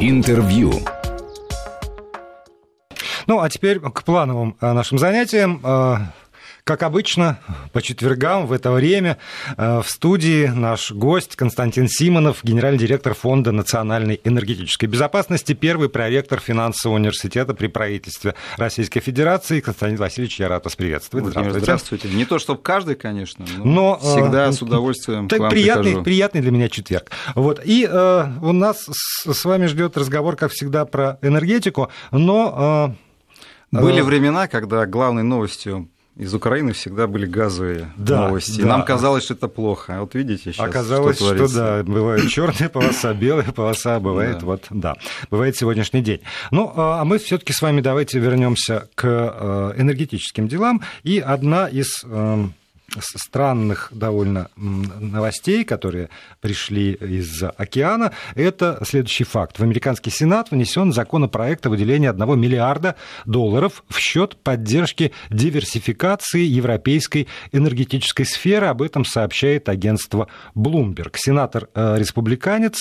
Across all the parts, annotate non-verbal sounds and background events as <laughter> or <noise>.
Интервью. Ну, а теперь к плановым э, нашим занятиям. Э, как обычно, по четвергам в это время э, в студии наш гость Константин Симонов, генеральный директор Фонда национальной энергетической безопасности, первый проректор финансового университета при правительстве Российской Федерации. Константин Васильевич, я рад вас приветствовать. Здравствуйте. Здравствуйте. Не то, чтобы каждый, конечно, но, но всегда э, с удовольствием так к вам приятный, прихожу. приятный для меня четверг. Вот. И э, у нас с, с вами ждет разговор, как всегда, про энергетику, но... Э, Были времена, когда главной новостью из Украины всегда были газовые да, новости. Да. Нам казалось, что это плохо. А вот видите сейчас, Оказалось, что, творится. что да, бывает <coughs> черная полоса, белая полоса, бывает да. вот, да, бывает сегодняшний день. Ну, а мы все-таки с вами давайте вернемся к э, энергетическим делам. И одна из эм, странных довольно новостей, которые пришли из океана, это следующий факт. В американский Сенат внесен законопроект о выделении 1 миллиарда долларов в счет поддержки диверсификации европейской энергетической сферы. Об этом сообщает агентство Bloomberg. Сенатор э,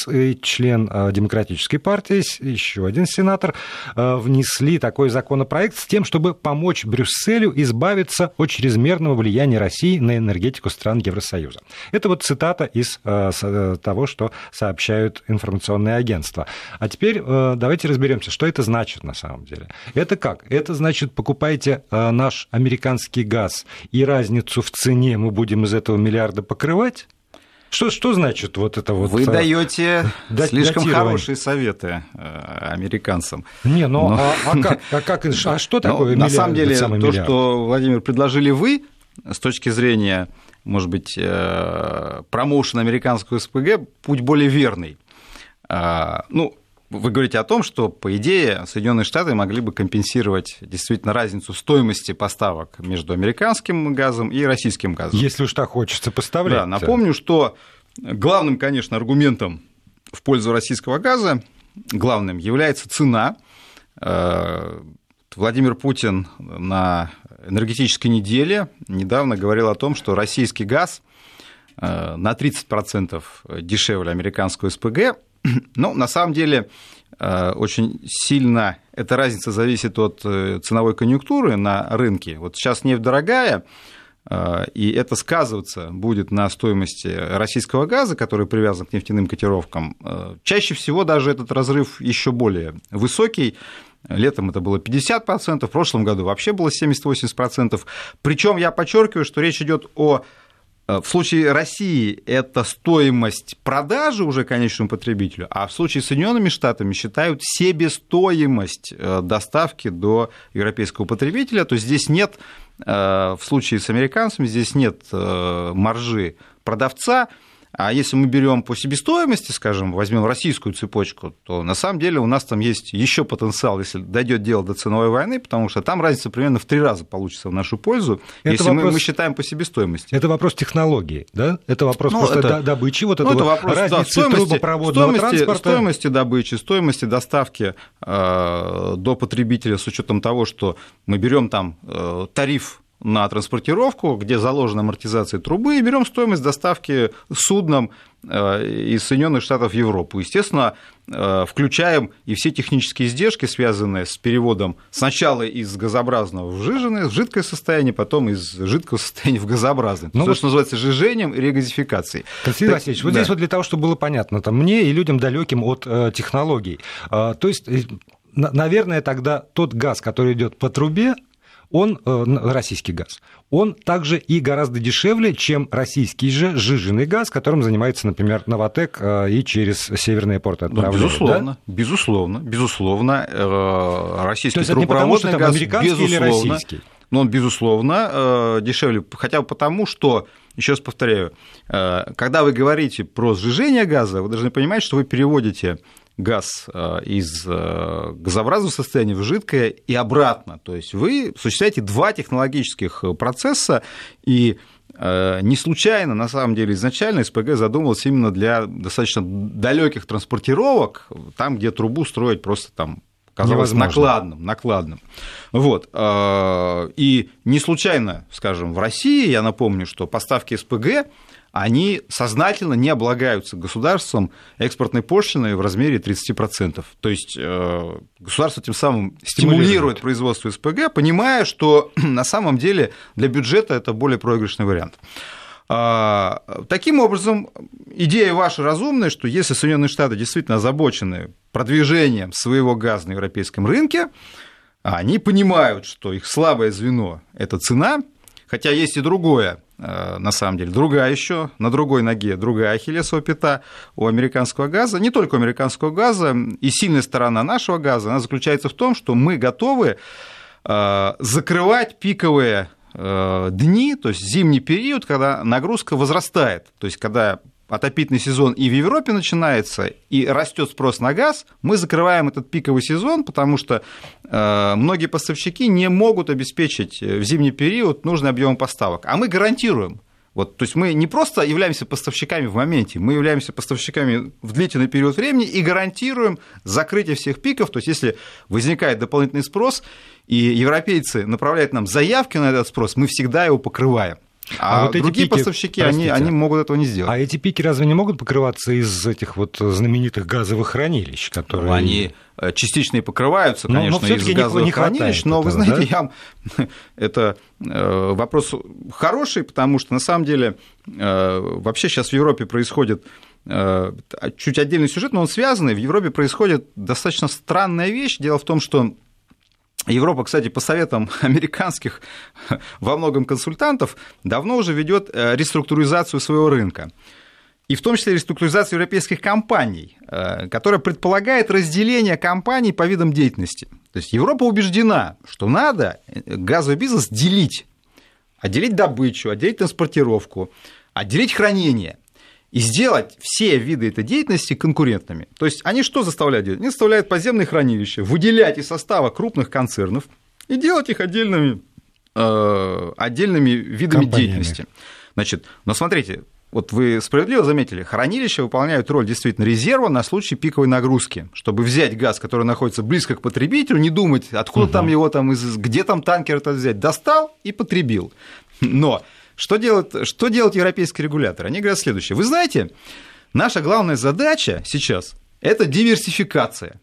и член э, Демократической партии, еще один сенатор, э, внесли такой законопроект с тем, чтобы помочь Брюсселю избавиться от чрезмерного влияния России на энергетику стран Евросоюза. Это вот цитата из э, того, что сообщают информационные агентства. А теперь э, давайте разберемся, что это значит на самом деле. Это как? Это значит, покупайте э, наш американский газ, и разницу в цене мы будем из этого миллиарда покрывать? Что, что значит вот это вот? Вы даете <laughs> слишком хорошие советы американцам. Не, ну Но... а, а как? А, как, а что <laughs> такое Но, миллиард, На самом деле, то, миллиард? что, Владимир, предложили вы, с точки зрения, может быть, э, промоушена американского СПГ путь более верный. А, ну, вы говорите о том, что, по идее, Соединенные Штаты могли бы компенсировать действительно разницу стоимости поставок между американским газом и российским газом. Если уж так хочется поставлять. Да, напомню, что главным, конечно, аргументом в пользу российского газа, главным является цена. Э, Владимир Путин на энергетической неделе недавно говорил о том, что российский газ э, на 30% дешевле американского СПГ. <clears throat> Но на самом деле э, очень сильно эта разница зависит от э, ценовой конъюнктуры на рынке. Вот сейчас нефть дорогая, и это сказываться будет на стоимости российского газа, который привязан к нефтяным котировкам. Чаще всего даже этот разрыв еще более высокий. Летом это было 50%, в прошлом году вообще было 70-80%. Причем я подчеркиваю, что речь идет о в случае России это стоимость продажи уже конечному потребителю, а в случае с Соединенными Штатами считают себестоимость э, доставки до европейского потребителя. То есть здесь нет, э, в случае с американцами, здесь нет э, маржи продавца, а если мы берем по себестоимости, скажем, возьмем российскую цепочку, то на самом деле у нас там есть еще потенциал, если дойдет дело до ценовой войны, потому что там разница примерно в три раза получится в нашу пользу, это если вопрос, мы, мы считаем по себестоимости. Это вопрос технологии, да? Это вопрос ну, просто это, добычи, вот ну, это вопрос, разницы да, стоимости, трубопроводного стоимости, транспорта. Стоимости добычи, стоимости доставки э, до потребителя с учетом того, что мы берем там э, тариф на транспортировку, где заложена амортизация трубы, и берем стоимость доставки судном э, из Соединенных Штатов в Европу. Естественно, э, включаем и все технические издержки, связанные с переводом сначала из газообразного в жиженное, в жидкое состояние, потом из жидкого состояния в газообразное. Ну, То, вот... что называется жижением и регазификацией. Константин так, Васильевич, вот да. здесь вот для того, чтобы было понятно, там, мне и людям далеким от э, технологий. Э, то есть, э, наверное, тогда тот газ, который идет по трубе, он, э, российский газ, он также и гораздо дешевле, чем российский же жиженый газ, которым занимается, например, Новотек э, и через северные порты ну, отправляет. Ну, безусловно, да? безусловно, безусловно. Э, российский То есть это не потому, что там газ, американский или российский? Но он, безусловно, дешевле, хотя бы потому, что еще раз повторяю, когда вы говорите про сжижение газа, вы должны понимать, что вы переводите газ э, из э, газообразного состояния в жидкое и обратно. То есть вы осуществляете два технологических процесса, и э, не случайно, на самом деле, изначально СПГ задумывалась именно для достаточно далеких транспортировок, там, где трубу строить просто там казалось Невозможно. накладным, накладным. Вот. И не случайно, скажем, в России, я напомню, что поставки СПГ они сознательно не облагаются государством экспортной пошлиной в размере 30%. То есть э, государство тем самым стимулирует производство СПГ, понимая, что <clears throat> на самом деле для бюджета это более проигрышный вариант. А, таким образом, идея ваша разумная, что если Соединенные Штаты действительно озабочены продвижением своего газа на европейском рынке, они понимают, что их слабое звено – это цена, хотя есть и другое, э, на самом деле, другая еще, на другой ноге другая ахиллесова пята у американского газа, не только у американского газа, и сильная сторона нашего газа, она заключается в том, что мы готовы закрывать пиковые дни, то есть зимний период, когда нагрузка возрастает, то есть когда отопительный сезон и в Европе начинается, и растет спрос на газ, мы закрываем этот пиковый сезон, потому что э, многие поставщики не могут обеспечить в зимний период нужный объем поставок. А мы гарантируем. Вот, то есть мы не просто являемся поставщиками в моменте, мы являемся поставщиками в длительный период времени и гарантируем закрытие всех пиков. То есть если возникает дополнительный спрос, и европейцы направляют нам заявки на этот спрос, мы всегда его покрываем. А, а вот другие пики, поставщики, они, они могут этого не сделать. А эти пики разве не могут покрываться из этих вот знаменитых газовых хранилищ, которые... Ну, они э, частично и покрываются, конечно, но, но из газовых не хранилищ, но, вы знаете, да? я... <laughs> это э, вопрос хороший, потому что, на самом деле, э, вообще сейчас в Европе происходит чуть отдельный сюжет, но он связанный. В Европе происходит достаточно странная вещь. Дело в том, что Европа, кстати, по советам <laughs> американских <laughs> во многом консультантов давно уже ведет э, реструктуризацию своего рынка. И в том числе реструктуризацию европейских компаний, э, которая предполагает разделение компаний по видам деятельности. То есть Европа убеждена, что надо э, газовый бизнес делить. Отделить добычу, отделить транспортировку, отделить хранение и сделать все виды этой деятельности конкурентными. То есть они что заставляют делать? Они заставляют подземные хранилища выделять из состава крупных концернов и делать их отдельными, э, отдельными видами Компаниями. деятельности. Значит, но смотрите, вот вы справедливо заметили, хранилища выполняют роль действительно резерва на случай пиковой нагрузки, чтобы взять газ, который находится близко к потребителю, не думать, откуда угу. там его там, где там танкер это взять, достал и потребил. Но что делает, что делает европейский регулятор? Они говорят следующее. Вы знаете, наша главная задача сейчас – это диверсификация.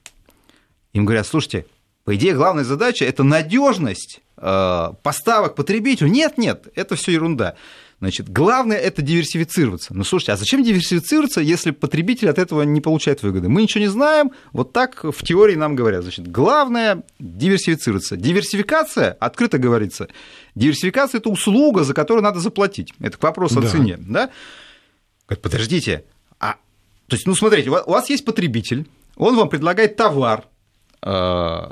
Им говорят, слушайте, по идее, главная задача – это надежность э, поставок потребителю. Нет, нет, это все ерунда. Значит, главное это диверсифицироваться. Ну, слушайте, а зачем диверсифицироваться, если потребитель от этого не получает выгоды? Мы ничего не знаем, вот так в теории нам говорят. Значит, главное диверсифицироваться. Диверсификация, открыто говорится, диверсификация – это услуга, за которую надо заплатить. Это к вопросу да. о цене. Да? Подождите, а... То есть, ну, смотрите, у вас есть потребитель, он вам предлагает товар э,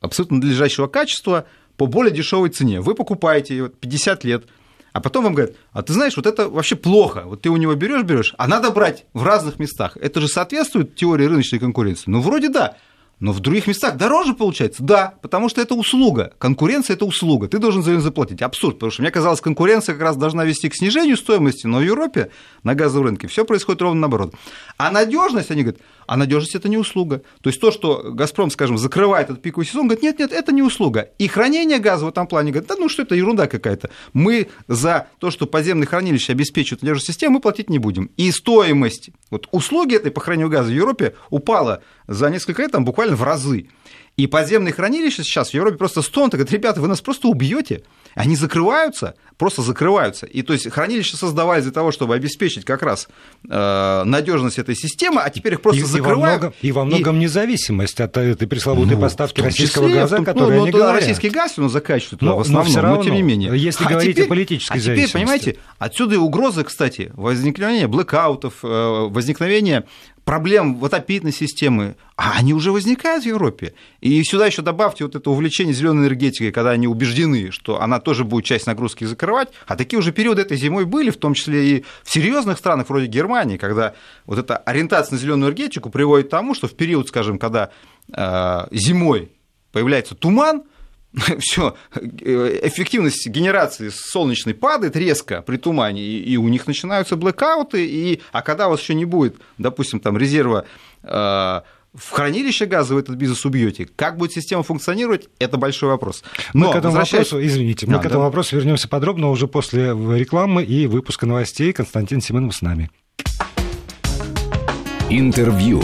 абсолютно надлежащего качества по более дешевой цене. Вы покупаете 50 лет – а потом вам говорят, а ты знаешь, вот это вообще плохо, вот ты у него берешь, берешь, а надо брать в разных местах. Это же соответствует теории рыночной конкуренции? Ну, вроде да. Но в других местах дороже получается? Да, потому что это услуга. Конкуренция – это услуга. Ты должен за нее заплатить. Абсурд, потому что мне казалось, конкуренция как раз должна вести к снижению стоимости, но в Европе на газовом рынке все происходит ровно наоборот. А надежность, они говорят, а надежность это не услуга. То есть то, что Газпром, скажем, закрывает этот пиковый сезон, говорит, нет, нет, это не услуга. И хранение газа в этом плане говорит, да ну что это ерунда какая-то. Мы за то, что подземные хранилища обеспечивают надежность системы, мы платить не будем. И стоимость вот, услуги этой по хранению газа в Европе упала за несколько лет там, буквально в разы. И подземные хранилища сейчас в Европе просто стонут, говорят, ребята, вы нас просто убьете. Они закрываются, просто закрываются. И то есть хранилища создавались для того, чтобы обеспечить как раз э, надежность этой системы, а теперь их просто и, закрывают. И во многом, и во многом и... независимость от этой пресловутой ну, поставки российского числе, газа, том, которую ну, они говорят. Российский газ он закачивает но, в основном, но, равно, но тем не менее. Если а говорить теперь, о политической а теперь, понимаете, отсюда и угрозы, кстати, возникновения блэкаутов, э, возникновения проблем в отопительной системы, а они уже возникают в Европе. И сюда еще добавьте вот это увлечение зеленой энергетикой, когда они убеждены, что она тоже будет часть нагрузки закрывать. А такие уже периоды этой зимой были, в том числе и в серьезных странах вроде Германии, когда вот эта ориентация на зеленую энергетику приводит к тому, что в период, скажем, когда э, зимой появляется туман, <laughs> все, эффективность генерации солнечной падает резко при тумане, и, у них начинаются блэкауты, и, а когда у вас еще не будет, допустим, там резерва э, в хранилище газа в этот бизнес убьете. Как будет система функционировать, это большой вопрос. Но, мы к этому возвращаясь... вопросу, извините, мы а, к этому да. вопросу вернемся подробно уже после рекламы и выпуска новостей. Константин Семенов с нами. Интервью.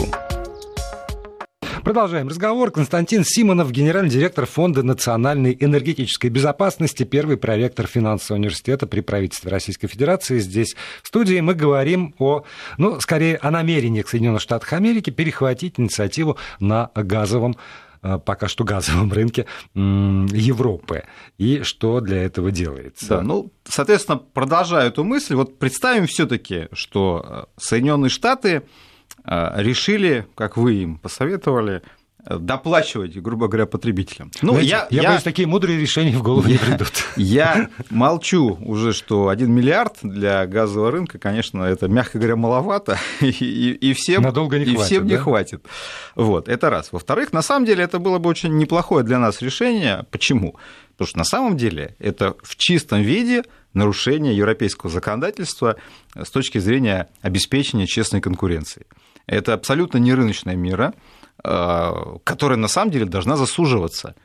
Продолжаем разговор. Константин Симонов, генеральный директор Фонда национальной энергетической безопасности, первый проректор финансового университета при правительстве Российской Федерации. Здесь в студии мы говорим о, ну, скорее, о намерениях Соединенных Штатов Америки перехватить инициативу на газовом э, пока что газовом рынке Европы. И что для этого делается? Да, ну, соответственно, продолжая эту мысль, вот представим все-таки, что э, Соединенные Штаты решили, как вы им посоветовали, доплачивать, грубо говоря, потребителям. Ну, Знаете, я, я, я боюсь, такие мудрые решения в голову я, не придут. Я молчу уже, что 1 миллиард для газового рынка, конечно, это, мягко говоря, маловато, <laughs> и, и, и всем, Надолго не и хватит, всем да? не хватит. Вот, это раз. Во-вторых, на самом деле, это было бы очень неплохое для нас решение. Почему? Потому что на самом деле это в чистом виде нарушение европейского законодательства с точки зрения обеспечения честной конкуренции. Это абсолютно не рыночная мера, которая на самом деле должна заслуживаться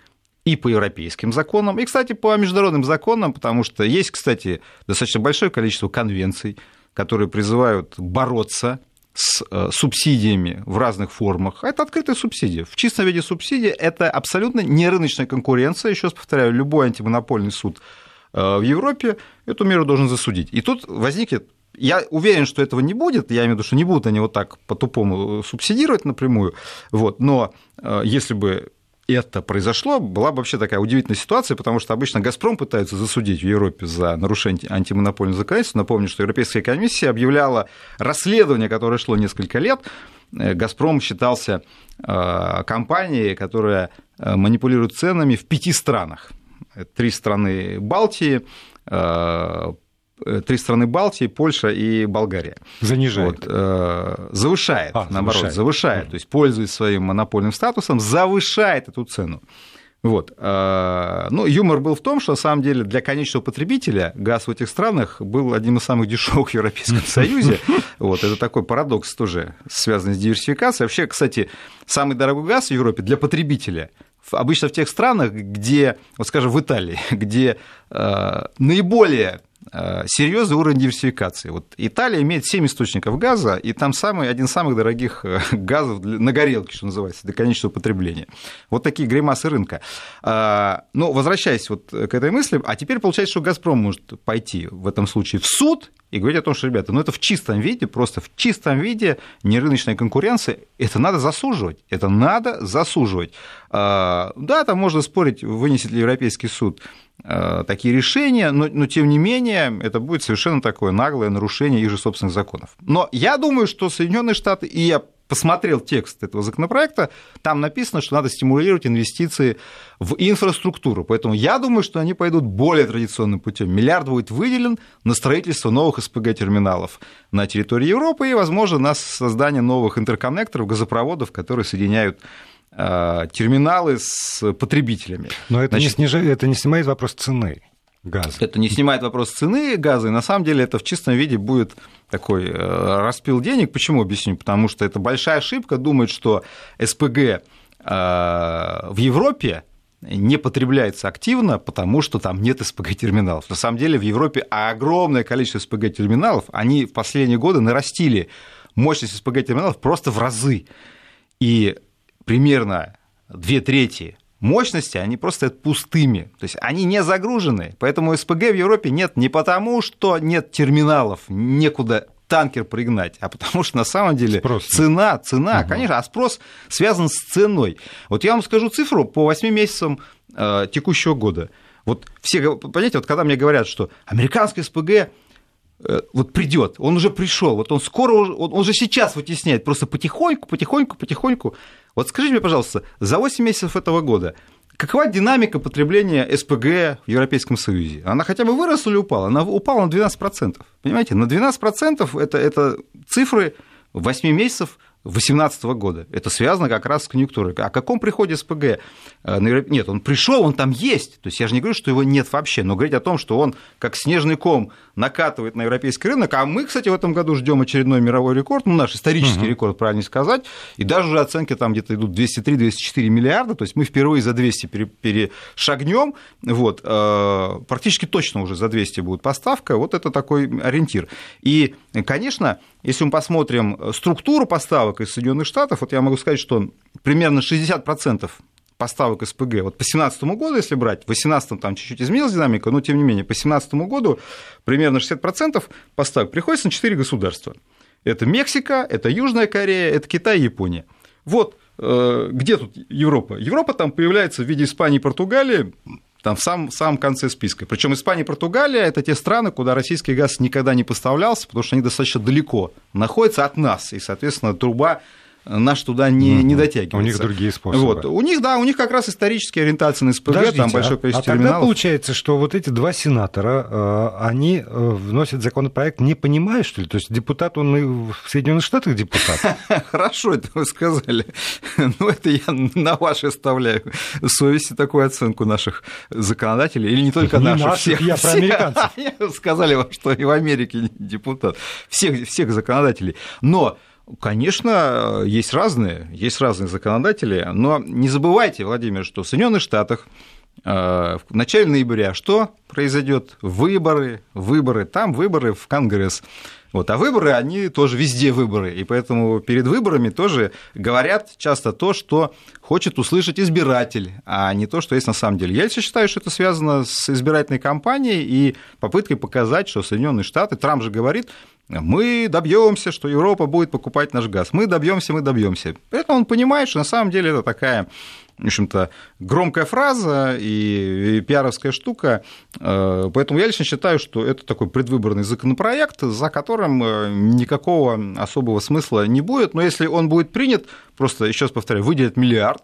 и по европейским законам, и, кстати, по международным законам, потому что есть, кстати, достаточно большое количество конвенций, которые призывают бороться с э, субсидиями в разных формах. Это открытая субсидия. В чистом виде субсидия – это абсолютно не рыночная конкуренция. Еще раз повторяю, любой антимонопольный суд э, в Европе эту меру должен засудить. И тут возникнет я уверен, что этого не будет, я имею в виду, что не будут они вот так по-тупому субсидировать напрямую, вот, но э, если бы это произошло, была бы вообще такая удивительная ситуация, потому что обычно «Газпром» пытаются засудить в Европе за нарушение антимонопольного законодательства. Напомню, что Европейская комиссия объявляла расследование, которое шло несколько лет. Э, «Газпром» считался э, компанией, которая манипулирует ценами в пяти странах. Три страны Балтии, Э, три страны Балтии, Польша и Болгария. Занижает. Вот, э, завышает, а, наоборот, завышает. завышает. То есть, пользуясь своим монопольным статусом, завышает эту цену. Вот. Э, ну, юмор был в том, что на самом деле для конечного потребителя газ в этих странах был одним из самых <laughs> дешевых в Европейском Союзе. Вот. Это такой парадокс тоже связанный с диверсификацией. Вообще, кстати, самый дорогой газ в Европе для потребителя обычно в тех странах, где, вот скажем, в Италии, <laughs> где э, наиболее Э, серьезный уровень диверсификации. Вот Италия имеет 7 источников газа, и там самый, один из самых дорогих э, <laughs> газов на горелке, что называется, для конечного потребления. Вот такие гримасы рынка. А, Но возвращаясь вот к этой мысли, а теперь получается, что «Газпром» может пойти в этом случае в суд и говорить о том, что, ребята, ну это в чистом виде, просто в чистом виде нерыночная конкуренция, это надо засуживать, это надо засуживать. Да, там можно спорить, вынесет ли Европейский суд Э, такие решения, но, но тем не менее это будет совершенно такое наглое нарушение их же собственных законов. Но я думаю, что Соединенные Штаты, и я посмотрел текст этого законопроекта, там написано, что надо стимулировать инвестиции в инфраструктуру. Поэтому я думаю, что они пойдут более традиционным путем. Миллиард будет выделен на строительство новых СПГ-терминалов на территории Европы и, возможно, на создание новых интерконнекторов, газопроводов, которые соединяют Э, терминалы с потребителями. Но это, Значит, не, снижает, это не снимает вопрос цены газа. Это не снимает вопрос цены газа, и на самом деле это в чистом виде будет такой э, распил денег. Почему объясню? Потому что это большая ошибка думать, что СПГ э, в Европе не потребляется активно, потому что там нет СПГ-терминалов. На самом деле в Европе огромное количество СПГ-терминалов, они в последние годы нарастили мощность СПГ-терминалов просто в разы. И примерно две трети мощности, они просто пустыми, то есть они не загружены, поэтому СПГ в Европе нет не потому, что нет терминалов, некуда танкер пригнать, а потому что на самом деле спрос. цена, цена, угу. конечно, а спрос связан с ценой. Вот я вам скажу цифру по 8 месяцам э, текущего года. Вот все, понимаете, вот когда мне говорят, что американский СПГ вот придет, он уже пришел, вот он скоро, он уже сейчас вытесняет, просто потихоньку, потихоньку, потихоньку. Вот скажите мне, пожалуйста, за 8 месяцев этого года какова динамика потребления СПГ в Европейском Союзе? Она хотя бы выросла или упала? Она упала на 12%. Понимаете, на 12% это, это цифры 8 месяцев 2018 года. Это связано как раз с конъюнктурой. О каком приходе СПГ? Э, нет, он пришел, он там есть. То есть я же не говорю, что его нет вообще, но говорить о том, что он как снежный ком накатывает на европейский рынок, а мы, кстати, в этом году ждем очередной мировой рекорд, ну, наш исторический угу. рекорд, правильно сказать, и даже уже оценки там где-то идут 203-204 миллиарда, то есть мы впервые за 200 перешагнем, вот, э, практически точно уже за 200 будет поставка, вот это такой ориентир. И, конечно, если мы посмотрим структуру поставок из Соединенных Штатов, вот я могу сказать, что примерно 60% поставок СПГ. Вот по 2017 году, если брать, в 2018 там чуть-чуть изменилась динамика, но тем не менее, по 2017 году примерно 60% поставок приходится на 4 государства. Это Мексика, это Южная Корея, это Китай и Япония. Вот э, где тут Европа? Европа там появляется в виде Испании и Португалии, там в самом, в самом конце списка. Причем Испания и Португалия – это те страны, куда российский газ никогда не поставлялся, потому что они достаточно далеко находятся от нас, и, соответственно, труба наш туда не, не дотягивается. У них другие способы. Вот. У них, да, у них как раз исторические ориентации на СПГ, Подождите, там большое количество а, а терминалов. тогда получается, что вот эти два сенатора, э, они э, вносят законопроект, не понимая, что ли? То есть депутат, он и в Соединенных Штатах депутат? <laughs> Хорошо это вы сказали. <laughs> Ну, это я на ваши оставляю совести такую оценку наших законодателей, или не только наших, всех. Я про американцев. <laughs> Сказали вам, что и в Америке депутат. Всех законодателей. Но Конечно, есть разные, есть разные законодатели, но не забывайте, Владимир, что в Соединенных Штатах э, в начале ноября что произойдет? Выборы, выборы, там выборы в Конгресс. Вот, а выборы, они тоже везде выборы, и поэтому перед выборами тоже говорят часто то, что хочет услышать избиратель, а не то, что есть на самом деле. Я считаю, что это связано с избирательной кампанией и попыткой показать, что Соединенные Штаты, Трамп же говорит, мы добьемся, что Европа будет покупать наш газ. Мы добьемся, мы добьемся. При этом он понимает, что на самом деле это такая в общем-то, громкая фраза и, пиаровская штука. Э, поэтому я лично считаю, что это такой предвыборный законопроект, за которым э, никакого особого смысла не будет. Но если он будет принят, просто, еще раз повторяю, выделят миллиард,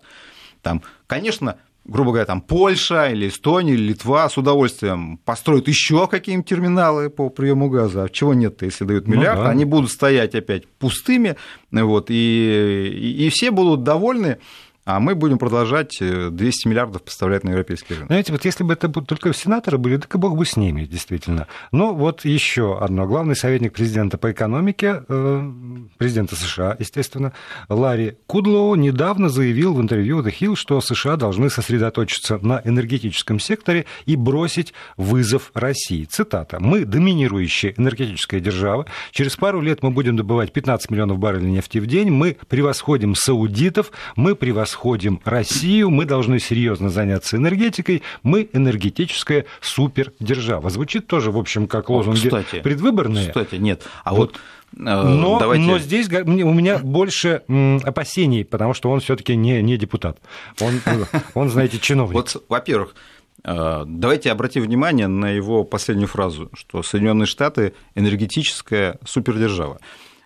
там, конечно, грубо говоря, там Польша или Эстония или Литва с удовольствием построят еще какие-нибудь терминалы по приему газа. А чего нет-то, если дают ну миллиард? Ну, да. Они будут стоять опять пустыми, вот, и, и, и все будут довольны а мы будем продолжать 200 э, миллиардов поставлять на европейский рынок. Знаете, вот если бы это только сенаторы были, так и бог бы с ними, действительно. Но вот еще одно. Главный советник президента по экономике, э, президента США, естественно, Ларри Кудлоу недавно заявил в интервью The Hill, что США должны сосредоточиться на энергетическом секторе и бросить вызов России. Цитата. «Мы доминирующая энергетическая держава. Через пару лет мы будем добывать 15 миллионов баррелей нефти в день. Мы превосходим саудитов. Мы превосходим превосходим Россию, мы должны серьезно заняться энергетикой, мы энергетическая супердержава. Звучит тоже, в общем, как лозунги кстати, предвыборные. Кстати, нет. А вот, вот э, но, Давайте... но здесь у меня больше опасений, потому что он все-таки не, не депутат. Он, он, знаете, чиновник. Вот, во-первых, э, давайте обратим внимание на его последнюю фразу, что Соединенные Штаты энергетическая супердержава.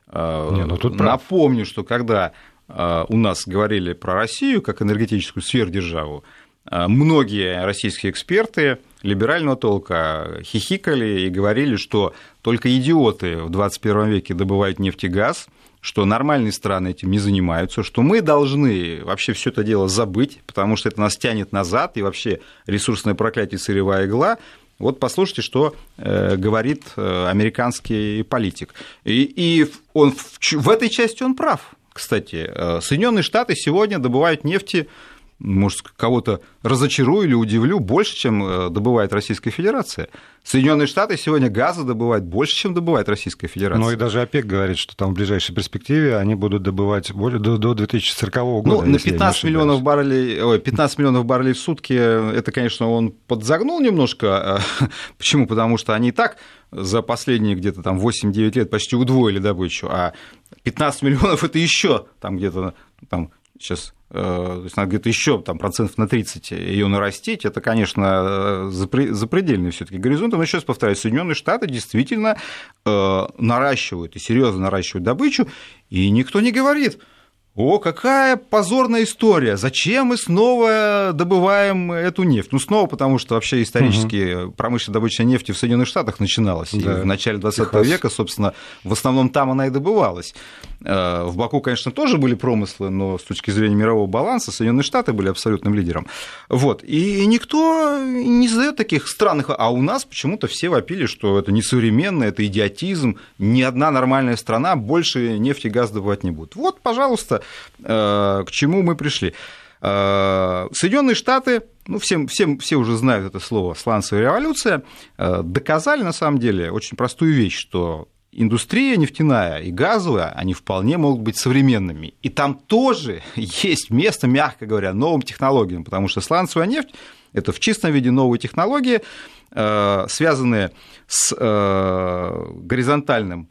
Э, не, ну тут Напомню, что когда у нас говорили про Россию как энергетическую сверхдержаву, а, многие российские эксперты либерального толка хихикали и говорили, что только идиоты в 21 веке добывают нефть и газ, что нормальные страны этим не занимаются, что мы должны вообще все это дело забыть, потому что это нас тянет назад, и вообще ресурсное проклятие сырьевая игла. Вот послушайте, что э, говорит э, американский политик. И, и он, в этой части он прав. Кстати, э, Соединенные Штаты сегодня добывают нефти, может, кого-то разочарую или удивлю, больше, чем э, добывает Российская Федерация. Соединенные Штаты сегодня газа добывают больше, чем добывает Российская Федерация. Ну и даже ОПЕК говорит, что там в ближайшей перспективе они будут добывать более, до, до 2040 года. Ну, на 15 миллионов, баррелей, ой, 15 миллионов баррелей в сутки, это, конечно, он подзагнул немножко. <laughs> Почему? Потому что они и так за последние где-то там 8-9 лет почти удвоили добычу, а 15 миллионов это еще там где-то там сейчас э, то есть надо где-то еще там, процентов на 30 ее нарастить, это, конечно, запредельный все-таки горизонт. Но еще раз повторяю, Соединенные Штаты действительно э, наращивают и серьезно наращивают добычу, и никто не говорит, о, какая позорная история! Зачем мы снова добываем эту нефть? Ну, снова, потому что вообще исторически угу. промышленная добыча нефти в Соединенных Штатах начиналась. Да. И в начале 20 Техас. века, собственно, в основном там она и добывалась. Э, в Баку, конечно, тоже были промыслы, но с точки зрения мирового баланса Соединенные Штаты были абсолютным лидером. Вот. И никто не задает таких странных... А у нас почему-то все вопили, что это несовременно, это идиотизм, ни одна нормальная страна больше нефти и газ добывать не будет. Вот, пожалуйста, к чему мы пришли. Соединенные Штаты ну, всем, всем, все уже знают это слово «сланцевая революция», э, доказали на самом деле очень простую вещь, что индустрия нефтяная и газовая, они вполне могут быть современными. И там тоже <laughs> есть место, мягко говоря, новым технологиям, потому что сланцевая нефть – это в чистом виде новые технологии, э, связанные с э, горизонтальным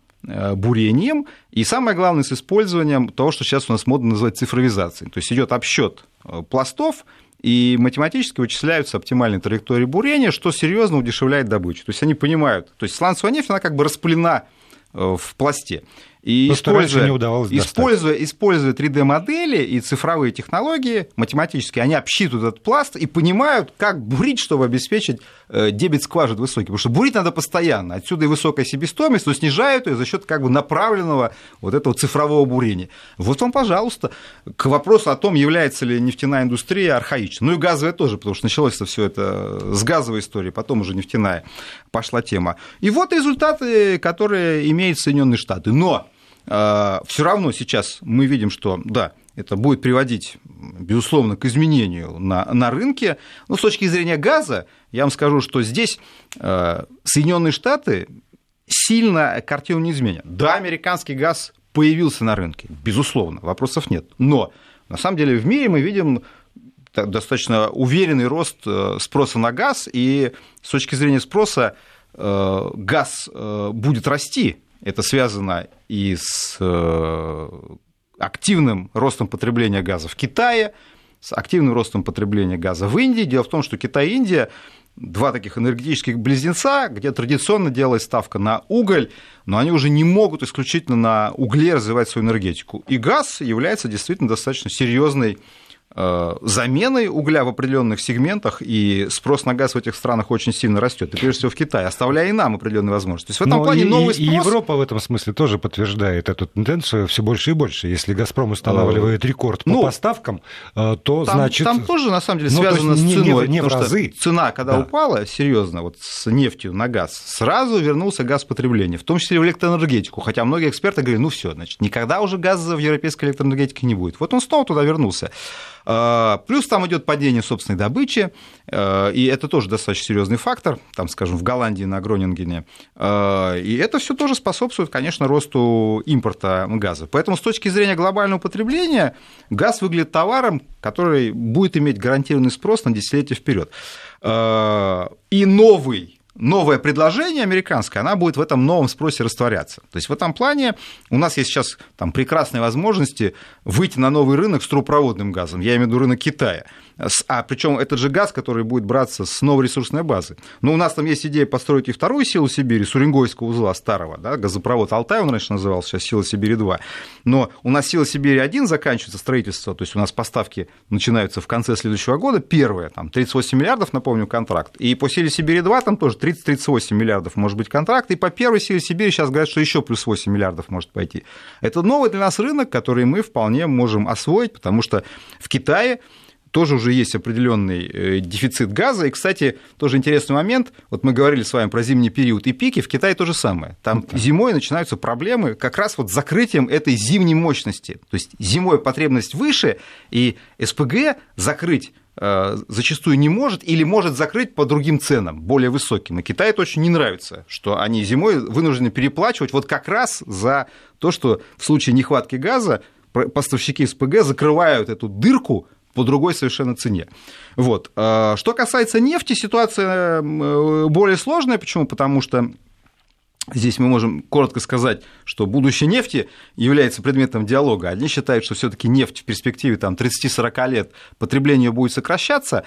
бурением и самое главное с использованием того, что сейчас у нас модно называть цифровизацией. То есть идет обсчет пластов, и математически вычисляются оптимальные траектории бурения, что серьезно удешевляет добычу. То есть они понимают, то есть сланцевая нефть, она как бы распылена э, в пласте. И То, используя, не удавалось используя, используя 3D-модели и цифровые технологии, математически, они обсчитывают этот пласт и понимают, как бурить, чтобы обеспечить э, дебет скважин высокий. Потому что бурить надо постоянно. Отсюда и высокая себестоимость, но снижают ее за счет как бы направленного вот этого цифрового бурения. Вот вам, пожалуйста, к вопросу о том, является ли нефтяная индустрия архаичной. Ну и газовая тоже, потому что началось все это с газовой истории, потом уже нефтяная пошла тема. И вот результаты, которые имеют Соединенные Штаты. Но все равно сейчас мы видим, что да, это будет приводить, безусловно, к изменению на, на рынке. Но с точки зрения газа, я вам скажу, что здесь а, Соединенные Штаты сильно картину не изменят. Да, американский газ появился на рынке, безусловно, вопросов нет. Но на самом деле в мире мы видим достаточно уверенный рост э, спроса на газ, и с точки зрения спроса э, газ э, будет расти это связано и с э, активным ростом потребления газа в Китае, с активным ростом потребления газа в Индии. Дело в том, что Китай и Индия два таких энергетических близнеца, где традиционно делалась ставка на уголь, но они уже не могут исключительно на угле развивать свою энергетику. И газ является действительно достаточно серьезной заменой угля в определенных сегментах, и спрос на газ в этих странах очень сильно растет, и прежде всего в Китае, оставляя и нам определенные возможности. То есть в этом Но плане и, новый спрос... И Европа в этом смысле тоже подтверждает эту тенденцию все больше и больше. Если «Газпром» устанавливает рекорд по ну, поставкам, э, то там, значит... Там тоже, на самом деле, ну, связано с ценой. Не, не в разы. Цена, когда да. упала, серьезно, вот с нефтью на газ, сразу вернулся газ потребления, в том числе в электроэнергетику. Хотя многие эксперты говорят, ну все, значит, никогда уже газа в европейской электроэнергетике не будет. Вот он снова туда вернулся. А, плюс там идет падение собственной добычи, а, и это тоже достаточно серьезный фактор, там, скажем, в Голландии на Гронингене. А, и это все тоже способствует, конечно, росту импорта газа. Поэтому с точки зрения глобального потребления газ выглядит товаром, который будет иметь гарантированный спрос на десятилетия вперед. И новый новое предложение американское, она будет в этом новом спросе растворяться. То есть в этом плане у нас есть сейчас там прекрасные возможности выйти на новый рынок с трубопроводным газом, я имею в виду рынок Китая а причем этот же газ, который будет браться с новой ресурсной базы. Но у нас там есть идея построить и вторую силу Сибири, с Уренгойского узла старого, да, газопровод Алтай он раньше назывался, сейчас сила Сибири-2. Но у нас сила Сибири-1 заканчивается строительство, то есть у нас поставки начинаются в конце следующего года, первые, там, 38 миллиардов, напомню, контракт, и по силе Сибири-2 там тоже 30-38 миллиардов может быть контракт, и по первой силе Сибири сейчас говорят, что еще плюс 8 миллиардов может пойти. Это новый для нас рынок, который мы вполне можем освоить, потому что в Китае тоже уже есть определенный э, дефицит газа. И, кстати, тоже интересный момент. Вот мы говорили с вами про зимний период и пики. В Китае то же самое. Там okay. зимой начинаются проблемы как раз вот с закрытием этой зимней мощности. То есть зимой потребность выше, и СПГ закрыть зачастую не может или может закрыть по другим ценам, более высоким. И Китаю это очень не нравится, что они зимой вынуждены переплачивать вот как раз за то, что в случае нехватки газа поставщики СПГ закрывают эту дырку по другой совершенно цене. Вот. А, что касается нефти, ситуация э, более сложная. Почему? Потому что Здесь мы можем коротко сказать, что будущее нефти является предметом диалога. Одни считают, что все-таки нефть в перспективе там, 30-40 лет потребление будет сокращаться.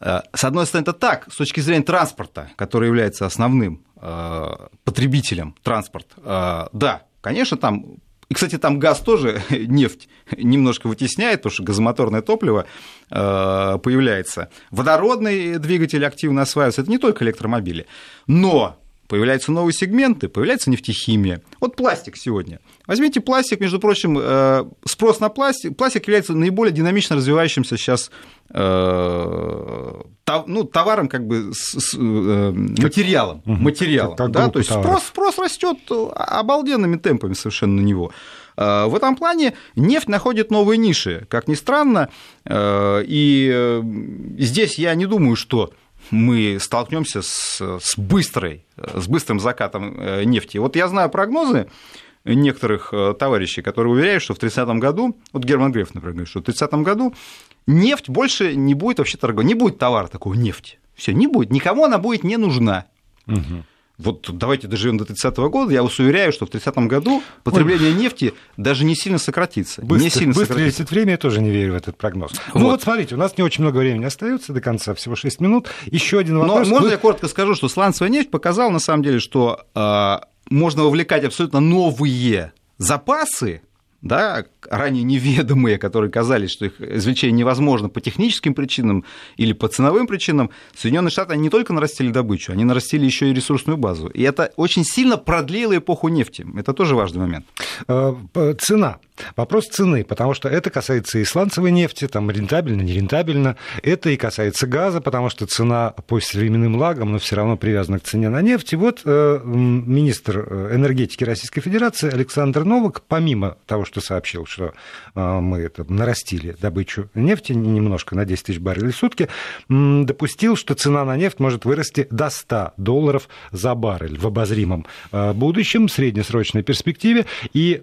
Э, с одной стороны, это так, с точки зрения транспорта, который является основным э, потребителем транспорта. Да, конечно, там и, кстати, там газ тоже, <laughs> нефть немножко вытесняет, потому что газомоторное топливо э, появляется. Водородный двигатель активно осваивается. Это не только электромобили. Но появляются новые сегменты, появляется нефтехимия. Вот пластик сегодня. Возьмите пластик, между прочим, э, спрос на пластик. Пластик является наиболее динамично развивающимся сейчас э, ну, товаром, как бы с, с, материалом. Угу. материалом как, как да? То есть спрос, спрос растет обалденными темпами совершенно на него. В этом плане нефть находит новые ниши, как ни странно. И здесь я не думаю, что мы столкнемся с, с, быстрой, с быстрым закатом э, нефти. Вот я знаю прогнозы некоторых э, товарищей, которые уверяют, что в 30-м году, вот Герман Греф, например, говорит, что в 30-м году нефть больше не будет вообще торговать, не будет товара такого нефти. Все, не будет, никому она будет не нужна. Угу вот давайте доживем до 30 -го года, я вас уверяю, что в 30 году потребление Ой. нефти даже не сильно сократится. Быстро, не сильно быстро сократится. время, я тоже не верю в этот прогноз. Вот. Ну вот смотрите, у нас не очень много времени остается до конца, всего 6 минут. Еще один вопрос. Но можно Вы... я коротко скажу, что сланцевая нефть показала на самом деле, что э, можно вовлекать абсолютно новые запасы да, ранее неведомые, которые казались, что их извлечение невозможно по техническим причинам или по ценовым причинам, Соединенные Штаты не только нарастили добычу, они нарастили еще и ресурсную базу. И это очень сильно продлило эпоху нефти. Это тоже важный момент. Э, цена. Вопрос цены, потому что это касается и сланцевой нефти, там рентабельно, нерентабельно. Это и касается газа, потому что цена по временным лагам, но все равно привязана к цене на нефть. И вот э, министр э, энергетики Российской Федерации Александр Новак, помимо того, что сообщил, что э, мы это, нарастили добычу нефти немножко на 10 тысяч баррелей в сутки, допустил, что цена на нефть может вырасти до 100 долларов за баррель в обозримом э, будущем, среднесрочной перспективе. И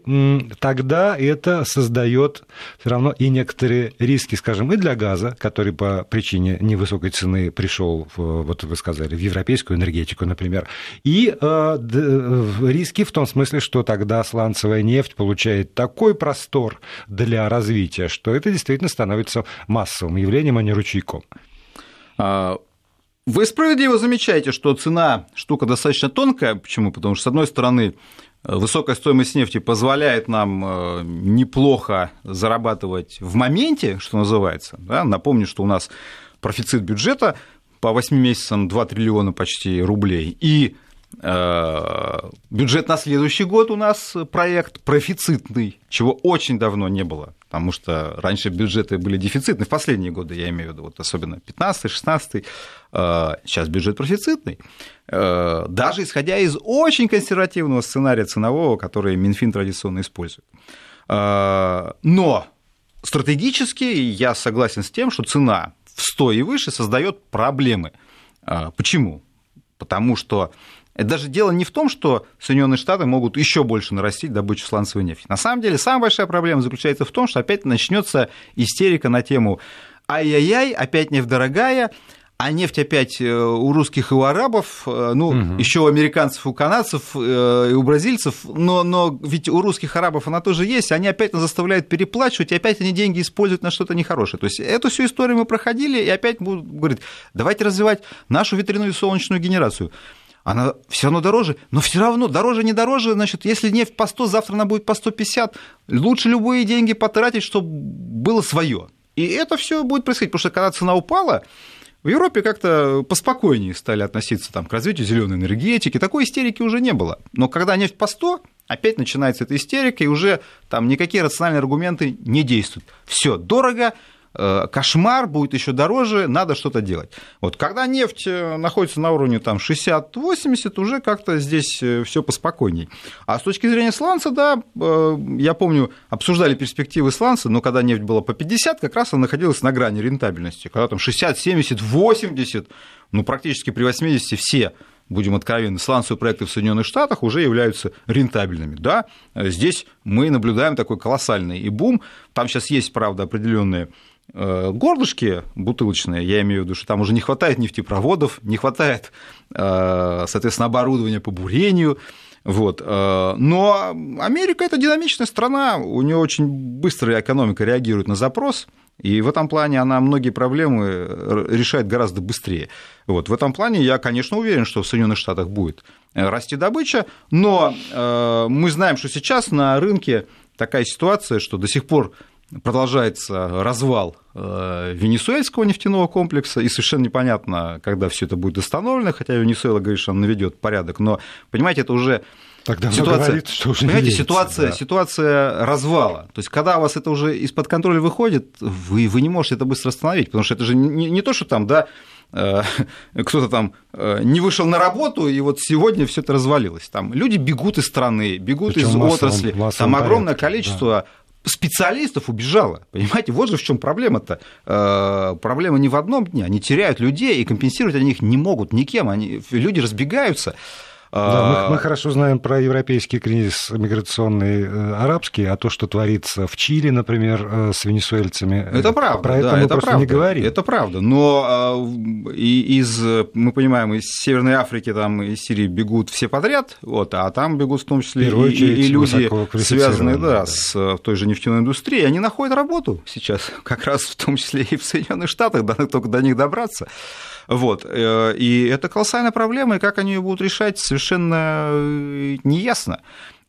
тогда это создает все равно и некоторые риски, скажем, и для газа, который по причине невысокой цены пришел, вот вы сказали, в европейскую энергетику, например, и э, риски в том смысле, что тогда сланцевая нефть получает такой простор для развития, что это действительно становится массовым явлением, а не ручейком. А, вы справедливо замечаете, что цена штука достаточно тонкая. Почему? Потому что, с одной стороны, Высокая стоимость нефти позволяет нам э, неплохо зарабатывать в моменте, что называется. Да? Напомню, что у нас профицит бюджета по 8 месяцам 2 триллиона почти рублей. И бюджет на следующий год у нас проект профицитный, чего очень давно не было, потому что раньше бюджеты были дефицитны, в последние годы, я имею в виду, вот особенно 15 16 э, сейчас бюджет профицитный. Э, даже исходя из очень консервативного сценария ценового, который Минфин традиционно использует. Э, но стратегически я согласен с тем, что цена в 100 и выше создает проблемы. Э, почему? Потому что это даже дело не в том, что Соединенные Штаты могут еще больше нарастить добычу сланцевой нефти. На самом деле, самая большая проблема заключается в том, что опять начнется истерика на тему ай-яй-яй, опять нефть дорогая, а нефть опять э, у русских и у арабов, э, ну, угу. еще у американцев, у канадцев э, и у бразильцев, но, но ведь у русских арабов она тоже есть, они опять нас заставляют переплачивать, и опять они деньги используют на что-то нехорошее. То есть эту всю историю мы проходили, и опять будут говорить, давайте развивать нашу ветряную и солнечную генерацию она все равно дороже, но все равно дороже, не дороже, значит, если нефть по 100, завтра она будет по 150, лучше любые деньги потратить, чтобы было свое. И это все будет происходить, потому что когда цена упала, в Европе как-то поспокойнее стали относиться там, к развитию зеленой энергетики, такой истерики уже не было. Но когда нефть по 100, опять начинается эта истерика, и уже там никакие рациональные аргументы не действуют. Все дорого, кошмар, будет еще дороже, надо что-то делать. Вот когда нефть э, находится на уровне там 60-80, уже как-то здесь э, все поспокойней. А с точки зрения сланца, да, я помню, обсуждали перспективы сланца, но когда нефть была по 50, как раз она находилась на грани рентабельности. Когда там 60, 70, 80, ну практически при 80 все будем откровенны, сланцевые проекты в Соединенных Штатах уже являются рентабельными. Да, здесь мы наблюдаем такой колоссальный и бум. Там сейчас есть, правда, определенные Э, горлышки бутылочные, я имею в виду, что там уже не хватает нефтепроводов, не хватает, э, соответственно, оборудования по бурению, вот. Э, но Америка – это динамичная страна, у нее очень быстрая экономика реагирует на запрос, и в этом плане она многие проблемы решает гораздо быстрее. Вот. В этом плане я, конечно, уверен, что в Соединенных Штатах будет расти добыча, но мы знаем, что сейчас на рынке такая ситуация, что до сих пор продолжается развал венесуэльского нефтяного комплекса, и совершенно непонятно, когда все это будет установлено, хотя Венесуэла говорит, что он наведет порядок, но, понимаете, это уже Тогда ситуация, говорит, что уже понимаете, верится, ситуация, да. ситуация развала. То есть, когда у вас это уже из-под контроля выходит, вы, вы не можете это быстро остановить, потому что это же не, не то, что там, да, э, <laughs> кто-то там э, не вышел на работу, и вот сегодня все это развалилось. Там люди бегут из страны, бегут Причем из массовом, отрасли. Массовом там огромное порядке, количество специалистов убежало. Понимаете, вот же в чем проблема-то. Э, проблема не в одном дне. Они теряют людей, и компенсировать они их не могут никем. Они, люди разбегаются. Да, мы, мы хорошо знаем про европейский кризис миграционный э, арабский, а то, что творится в Чили, например, э, с венесуэльцами. Это правда. Про это да, мы это просто правда, не говорим. Это правда. Но а, и из, мы понимаем, из Северной Африки там, из Сирии бегут все подряд, вот, а там бегут в том числе и, и, и люди, связанные да, да. с э, той же нефтяной индустрией. Они находят работу сейчас, <laughs> как раз в том числе и в Соединенных Штатах, только до них добраться. Вот. Э, и это колоссальная проблема, и как они ее будут решать, совершенно э, неясно.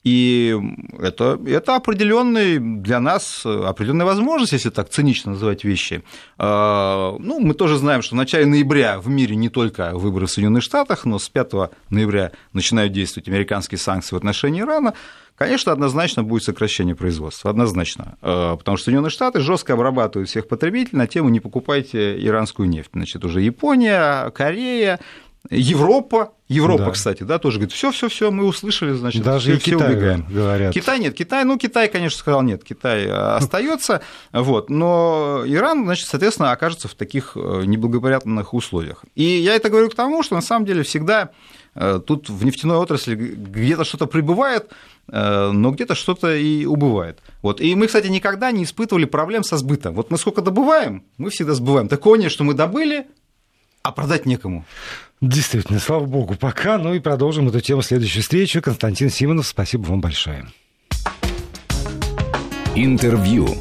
И это, это определенный для нас определенная возможность, если так цинично называть вещи. Э, ну, мы тоже знаем, что в начале ноября в мире не только выборы в Соединенных Штатах, но с 5 ноября начинают действовать американские санкции в отношении Ирана. Конечно, однозначно будет сокращение производства, однозначно, э, потому что Соединенные Штаты жестко обрабатывают всех потребителей на тему «не покупайте иранскую нефть». Значит, уже Япония, Корея, Европа, Европа, да. кстати, да, тоже говорит, все, все, все, мы услышали, значит, даже все, и Китай убегаем. говорят. Китай нет, Китай, ну Китай, конечно, сказал нет, Китай остается, вот, но Иран, значит, соответственно, окажется в таких э, неблагоприятных условиях. И я это говорю к тому, что на самом деле всегда э, тут в нефтяной отрасли где-то что-то прибывает, э, но где-то что-то и убывает. Вот. И мы, кстати, никогда не испытывали проблем со сбытом. Вот мы сколько добываем, мы всегда сбываем. Такое нет, что мы добыли, а продать некому. Действительно, слава богу, пока. Ну и продолжим эту тему в следующей встрече. Константин Симонов, спасибо вам большое. Интервью.